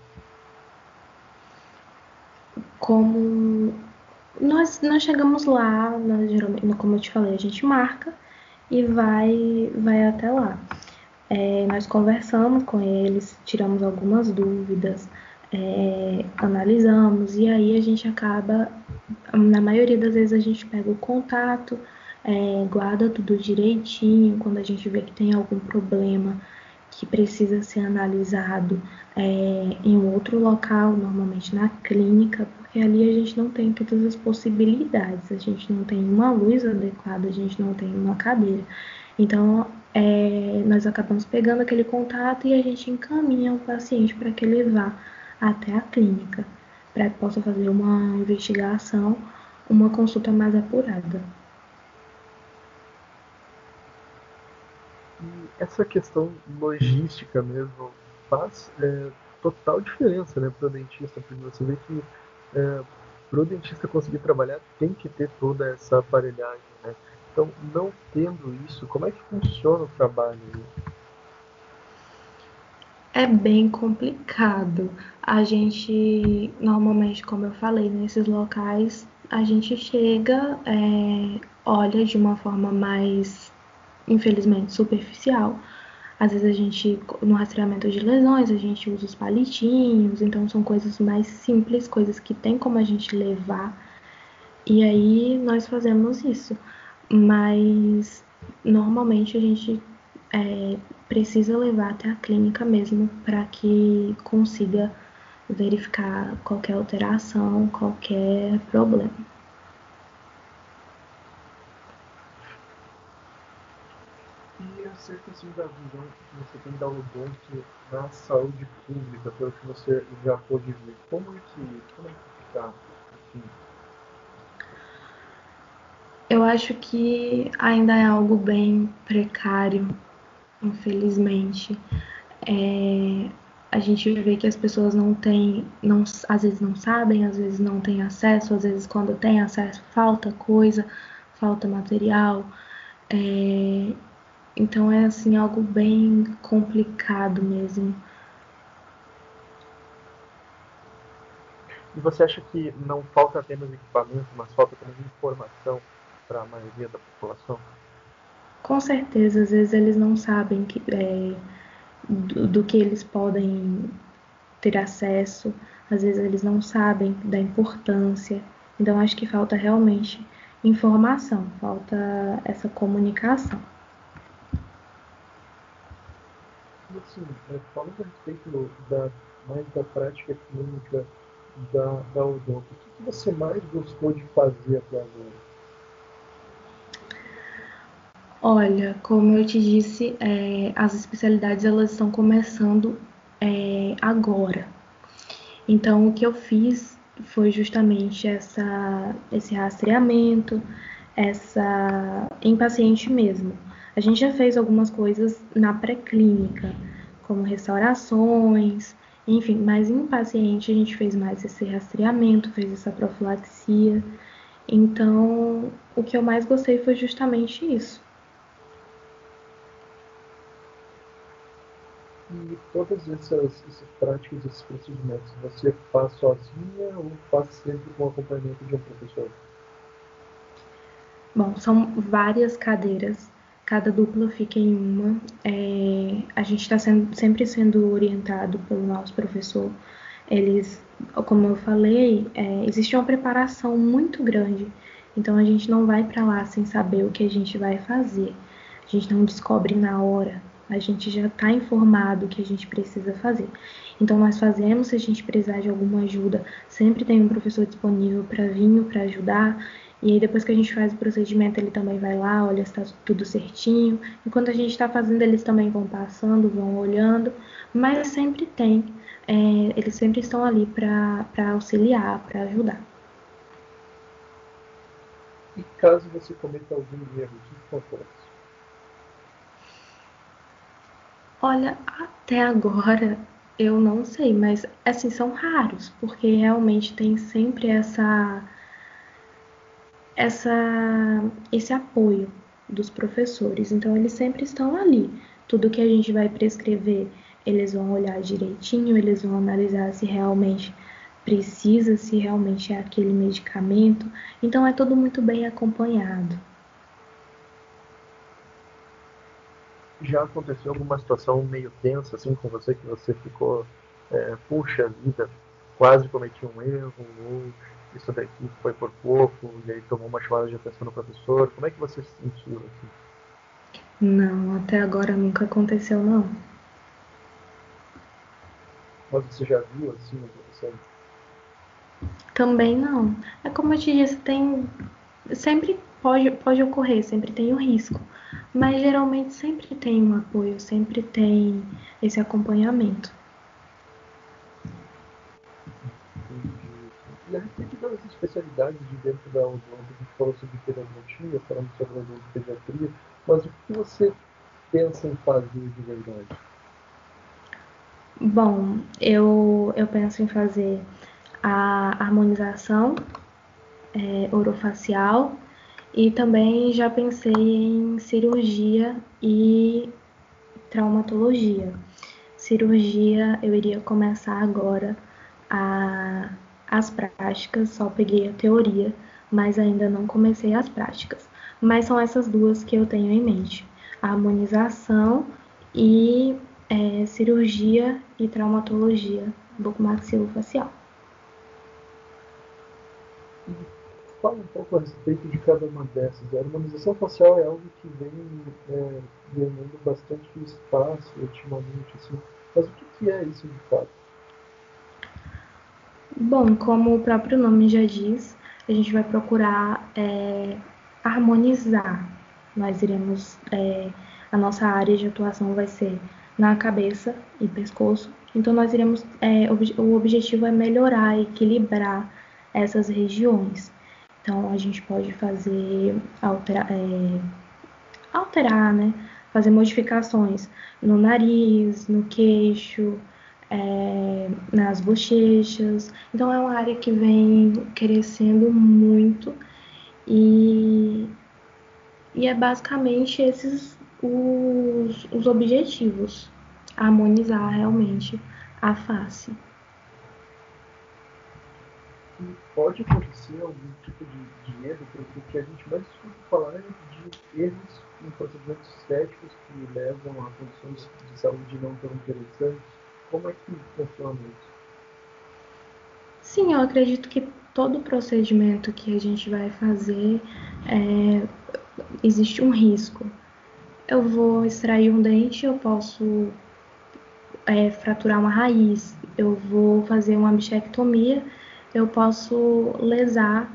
Como nós, nós chegamos lá, nós, como eu te falei, a gente marca e vai, vai até lá. É, nós conversamos com eles, tiramos algumas dúvidas, é, analisamos e aí a gente acaba, na maioria das vezes a gente pega o contato, é, guarda tudo direitinho, quando a gente vê que tem algum problema que precisa ser analisado é, em outro local, normalmente na clínica, porque ali a gente não tem todas as possibilidades, a gente não tem uma luz adequada, a gente não tem uma cadeira. Então, é, nós acabamos pegando aquele contato e a gente encaminha o paciente para que ele vá até a clínica, para que possa fazer uma investigação, uma consulta mais apurada. E essa questão logística mesmo faz é, total diferença né, para o dentista, porque você vê que é, para o dentista conseguir trabalhar tem que ter toda essa aparelhagem. Né? Então, não tendo isso, como é que funciona o trabalho? É bem complicado. A gente, normalmente, como eu falei, nesses locais, a gente chega, é, olha de uma forma mais, infelizmente, superficial. Às vezes a gente, no rastreamento de lesões, a gente usa os palitinhos, então são coisas mais simples, coisas que tem como a gente levar. E aí nós fazemos isso. Mas normalmente a gente é, precisa levar até a clínica mesmo para que consiga verificar qualquer alteração, qualquer problema. Assim, da visão que você tem da odonto na saúde pública, pelo que você já pôde ver, como é que, como é que fica assim? Eu acho que ainda é algo bem precário infelizmente. É, a gente vê que as pessoas não têm, não, às vezes não sabem, às vezes não têm acesso, às vezes quando tem acesso falta coisa, falta material. É, então é assim algo bem complicado mesmo. E você acha que não falta apenas equipamento, mas falta também informação para a maioria da população? Com certeza, às vezes eles não sabem que, é, do, do que eles podem ter acesso, às vezes eles não sabem da importância. Então, acho que falta realmente informação, falta essa comunicação. Assim, é, falando a respeito da, mais da prática clínica da, da odonto, o que você mais gostou de fazer até agora? Olha, como eu te disse, é, as especialidades elas estão começando é, agora. Então, o que eu fiz foi justamente essa, esse rastreamento, essa em paciente mesmo. A gente já fez algumas coisas na pré-clínica, como restaurações, enfim, mas em paciente a gente fez mais esse rastreamento, fez essa profilaxia. Então, o que eu mais gostei foi justamente isso. E todas essas, essas práticas, esses procedimentos, você faz sozinha ou faz sempre com acompanhamento de um professor? Bom, são várias cadeiras, cada dupla fica em uma. É, a gente está sempre sendo orientado pelo nosso professor. Eles, como eu falei, é, existe uma preparação muito grande. Então a gente não vai para lá sem saber o que a gente vai fazer. A gente não descobre na hora a gente já está informado o que a gente precisa fazer. Então, nós fazemos, se a gente precisar de alguma ajuda, sempre tem um professor disponível para vir para ajudar. E aí, depois que a gente faz o procedimento, ele também vai lá, olha se está tudo certinho. Enquanto a gente está fazendo, eles também vão passando, vão olhando. Mas sempre tem, é, eles sempre estão ali para auxiliar, para ajudar. E caso você cometa algum erro, o que acontece? Olha, até agora eu não sei, mas assim são raros, porque realmente tem sempre essa essa esse apoio dos professores. Então eles sempre estão ali. Tudo que a gente vai prescrever, eles vão olhar direitinho, eles vão analisar se realmente precisa, se realmente é aquele medicamento. Então é tudo muito bem acompanhado. Já aconteceu alguma situação meio tensa assim com você que você ficou, é, puxa vida, quase cometi um erro, ou isso daqui foi por pouco, e aí tomou uma chamada de atenção no professor. Como é que você se sentiu assim? Não, até agora nunca aconteceu não. Mas você já viu assim acontecendo? Também não. É como eu te disse, tem sempre pode, pode ocorrer, sempre tem o risco, mas geralmente sempre tem um apoio, sempre tem esse acompanhamento. E a respeito das especialidades de dentro da odonto, a gente falou sobre pedagogia, falamos sobre odontopediatria, mas o que você pensa em fazer de verdade? Bom, eu, eu penso em fazer a harmonização é, orofacial e também já pensei em cirurgia e traumatologia. Cirurgia eu iria começar agora a, as práticas, só peguei a teoria, mas ainda não comecei as práticas. Mas são essas duas que eu tenho em mente: a harmonização e é, cirurgia e traumatologia bucomaxilofacial. Fala um pouco a respeito de cada uma dessas. A harmonização facial é algo que vem é, ganhando bastante espaço ultimamente, assim. Mas o que é isso de fato? Bom, como o próprio nome já diz, a gente vai procurar é, harmonizar. Nós iremos, é, a nossa área de atuação vai ser na cabeça e pescoço. Então, nós iremos, é, o objetivo é melhorar, equilibrar essas regiões. Então, a gente pode fazer, alterar, é, alterar né? Fazer modificações no nariz, no queixo, é, nas bochechas. Então, é uma área que vem crescendo muito e, e é basicamente esses os, os objetivos harmonizar realmente a face pode acontecer algum tipo de, de erro, porque o que a gente mais escuta falar é de erros em procedimentos estéticos que levam a condições de saúde não tão interessantes. Como é que funciona isso? Sim, eu acredito que todo procedimento que a gente vai fazer é, existe um risco. Eu vou extrair um dente, eu posso é, fraturar uma raiz, eu vou fazer uma bichectomia eu posso lesar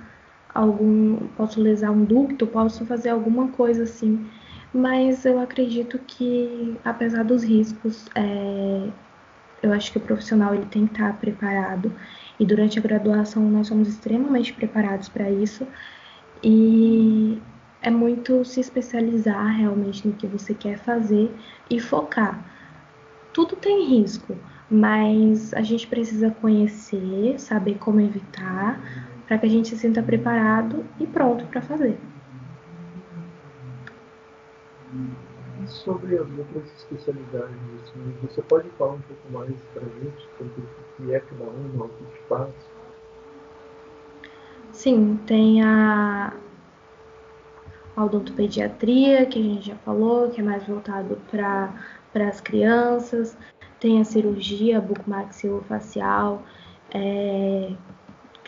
algum, posso lesar um ducto, posso fazer alguma coisa assim. Mas eu acredito que, apesar dos riscos, é, eu acho que o profissional ele tem que estar preparado. E durante a graduação nós somos extremamente preparados para isso. E é muito se especializar realmente no que você quer fazer e focar. Tudo tem risco, mas a gente precisa conhecer, saber como evitar, para que a gente se sinta preparado e pronto para fazer. Sobre as outras especialidades, assim, você pode falar um pouco mais para gente sobre o que é cada uma, o que faz? Sim, tem a, a odontopediatria, que a gente já falou, que é mais voltado para as crianças tem a cirurgia bucomaxilofacial, é,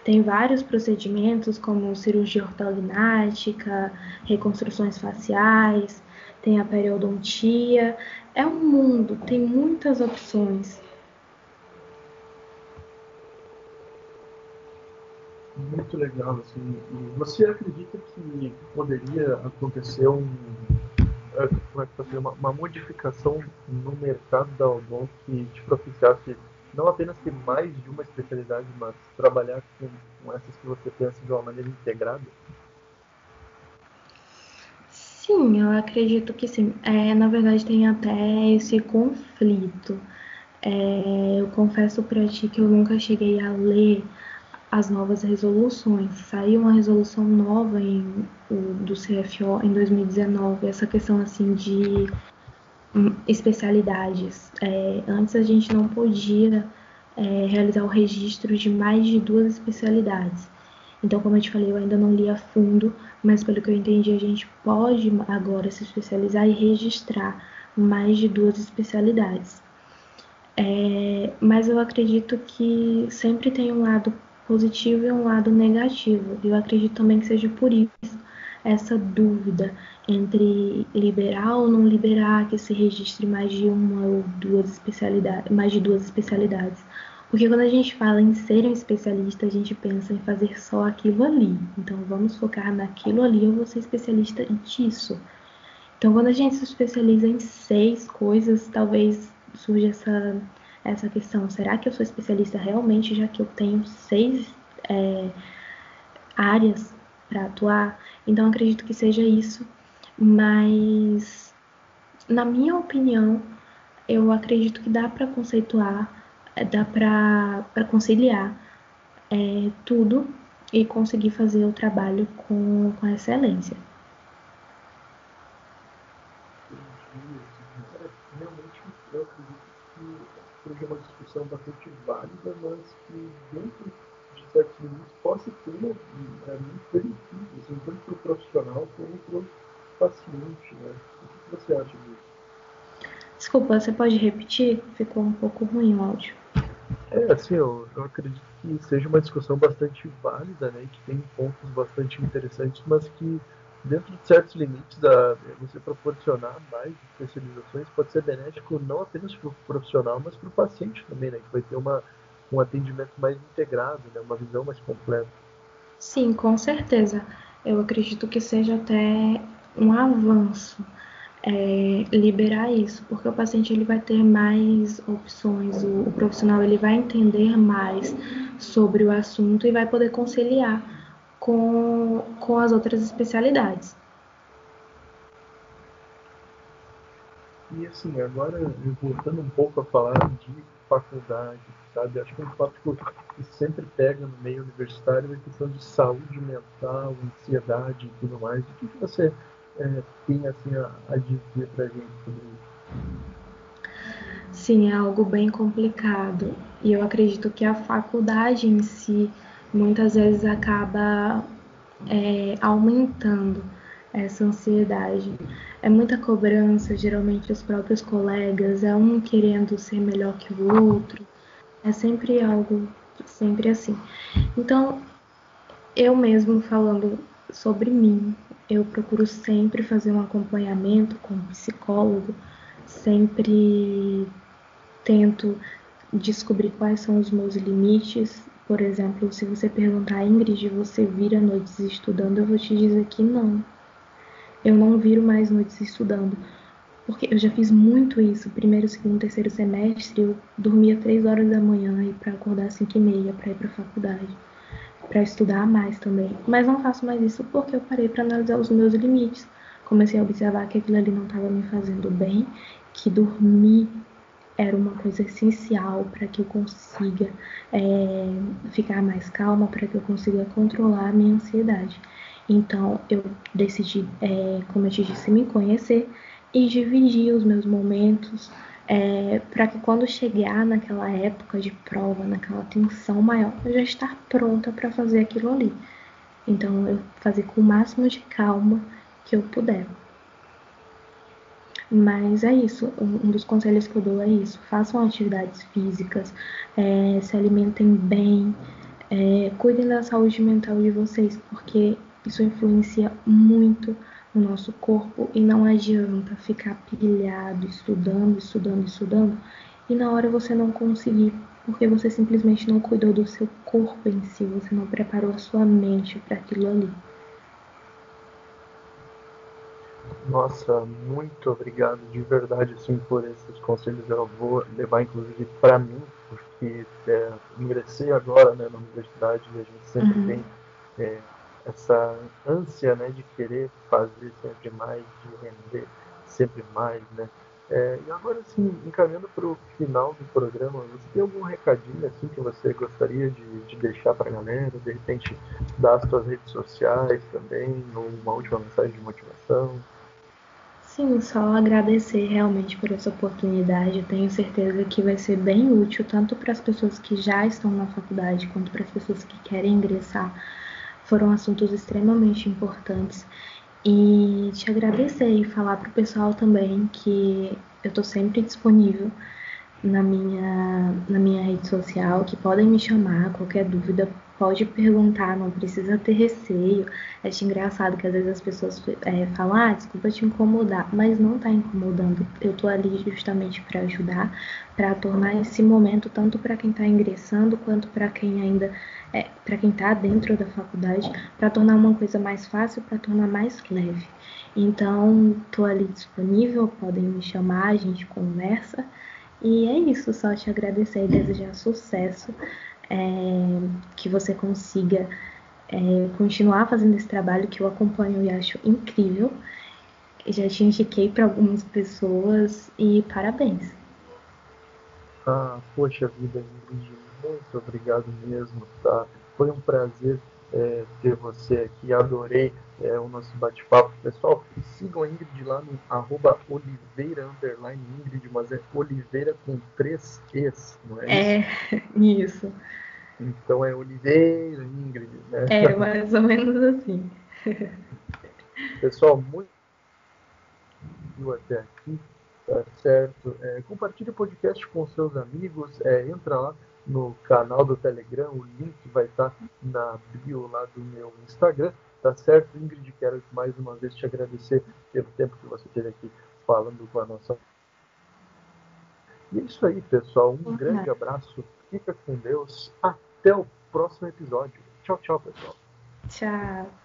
tem vários procedimentos como cirurgia ortognática, reconstruções faciais, tem a periodontia. É um mundo, tem muitas opções. Muito legal, assim. Você acredita que poderia acontecer um, como é que fazer uma, uma modificação no mercado da Odon que te propiciasse não apenas ter mais de uma especialidade, mas trabalhar com, com essas que você pensa de uma maneira integrada? Sim, eu acredito que sim. É, na verdade, tem até esse conflito. É, eu confesso para ti que eu nunca cheguei a ler as novas resoluções. Saiu uma resolução nova em, do CFO em 2019, essa questão assim de hum, especialidades. É, antes a gente não podia é, realizar o registro de mais de duas especialidades. Então, como eu te falei, eu ainda não li a fundo, mas pelo que eu entendi, a gente pode agora se especializar e registrar mais de duas especialidades. É, mas eu acredito que sempre tem um lado positivo e um lado negativo. Eu acredito também que seja por isso essa dúvida entre liberar ou não liberar que se registre mais de uma ou duas especialidades, mais de duas especialidades. Porque quando a gente fala em ser um especialista, a gente pensa em fazer só aquilo ali. Então vamos focar naquilo ali, eu vou ser especialista disso. Então quando a gente se especializa em seis coisas, talvez surja essa, essa questão, será que eu sou especialista realmente, já que eu tenho seis é, áreas para atuar? Então acredito que seja isso, mas na minha opinião, eu acredito que dá para conceituar dá para conciliar é, tudo e conseguir fazer o trabalho com, com excelência. Realmente, eu acredito que seja uma discussão bastante válida, mas que dentro de certos limites possa ter é, muito benefício, assim, tanto para o profissional como para o paciente. Né? O que você acha disso? Desculpa, você pode repetir? Ficou um pouco ruim o áudio. É, assim, eu, eu acredito que seja uma discussão bastante válida, né, que tem pontos bastante interessantes, mas que dentro de certos limites, da, você proporcionar mais especializações pode ser benéfico não apenas para o profissional, mas para o paciente também, né, que vai ter uma, um atendimento mais integrado, né, uma visão mais completa. Sim, com certeza. Eu acredito que seja até um avanço é, liberar isso, porque o paciente ele vai ter mais opções, o, o, profissional ele vai entender mais sobre o assunto e vai poder conciliar com, com as outras especialidades. E assim, agora voltando um pouco a falar de faculdade, sabe? Acho que um tópico que sempre pega no meio universitário é a questão de saúde mental, ansiedade e tudo mais. O que, que você é, tem assim, a, a dizer para gente sobre isso? Sim, é algo bem complicado. E eu acredito que a faculdade em si muitas vezes acaba é, aumentando essa ansiedade. É muita cobrança, geralmente os próprios colegas, é um querendo ser melhor que o outro. É sempre algo, sempre assim. Então, eu mesmo falando sobre mim, eu procuro sempre fazer um acompanhamento com um psicólogo, sempre tento descobrir quais são os meus limites. Por exemplo, se você perguntar, Ingrid, você vira noites estudando, eu vou te dizer que não. Eu não viro mais noites estudando. Porque eu já fiz muito isso. Primeiro, segundo, terceiro semestre, eu dormia três horas da manhã e para acordar às cinco e meia para ir para a faculdade para estudar mais também. Mas não faço mais isso porque eu parei para analisar os meus limites. Comecei a observar que aquilo ali não estava me fazendo bem, que dormir era uma coisa essencial para que eu consiga é, ficar mais calma, para que eu consiga controlar a minha ansiedade. Então eu decidi, é, como eu te disse, me conhecer e dividir os meus momentos é, para que quando chegar naquela época de prova, naquela tensão maior, eu já estar pronta para fazer aquilo ali. Então, eu fazer com o máximo de calma que eu puder. Mas é isso, um dos conselhos que eu dou é isso: façam atividades físicas, é, se alimentem bem, é, cuidem da saúde mental de vocês, porque isso influencia muito o nosso corpo e não adianta ficar pilhado, estudando, estudando, estudando e na hora você não conseguir porque você simplesmente não cuidou do seu corpo em si, você não preparou a sua mente para aquilo ali. Nossa, muito obrigado de verdade assim, por esses conselhos. Eu vou levar inclusive para mim, porque é, ingressei agora né, na universidade e a gente sempre uhum. tem é, essa ânsia né, de querer fazer sempre mais, de render sempre mais, né? É, e agora, assim, encaminhando para o final do programa, você tem algum recadinho assim que você gostaria de, de deixar para a galera? De repente, dar as suas redes sociais também, ou uma última mensagem de motivação? Sim, só agradecer realmente por essa oportunidade. Eu tenho certeza que vai ser bem útil tanto para as pessoas que já estão na faculdade quanto para as pessoas que querem ingressar. Foram assuntos extremamente importantes e te agradecer e falar para o pessoal também que eu estou sempre disponível na minha, na minha rede social, que podem me chamar, qualquer dúvida, pode perguntar, não precisa ter receio. Acho engraçado que às vezes as pessoas é, falam, ah, desculpa te incomodar, mas não está incomodando. Eu estou ali justamente para ajudar, para tornar esse momento tanto para quem está ingressando quanto para quem ainda é, para quem está dentro da faculdade, para tornar uma coisa mais fácil, para tornar mais leve. Então, estou ali disponível, podem me chamar, a gente conversa. E é isso, só te agradecer e desejar sucesso, é, que você consiga é, continuar fazendo esse trabalho que eu acompanho e acho incrível. Já te indiquei para algumas pessoas e parabéns. Ah, poxa vida, Ingrid, muito obrigado mesmo, tá? Foi um prazer é, ter você aqui, adorei é, o nosso bate-papo. Pessoal, sigam a Ingrid lá no arroba Oliveira underline Ingrid, mas é Oliveira com três E's, não é, é isso? Então é Oliveira Ingrid, né? É, mais ou menos assim. Pessoal, muito até aqui, tá certo? É, compartilhe o podcast com seus amigos, é, entra lá no canal do Telegram, o link vai estar na bio lá do meu Instagram, tá certo? Ingrid, quero mais uma vez te agradecer pelo tempo que você teve aqui falando com a nossa. E é isso aí, pessoal. Um uhum. grande abraço, fica com Deus, até o próximo episódio. Tchau, tchau, pessoal. Tchau.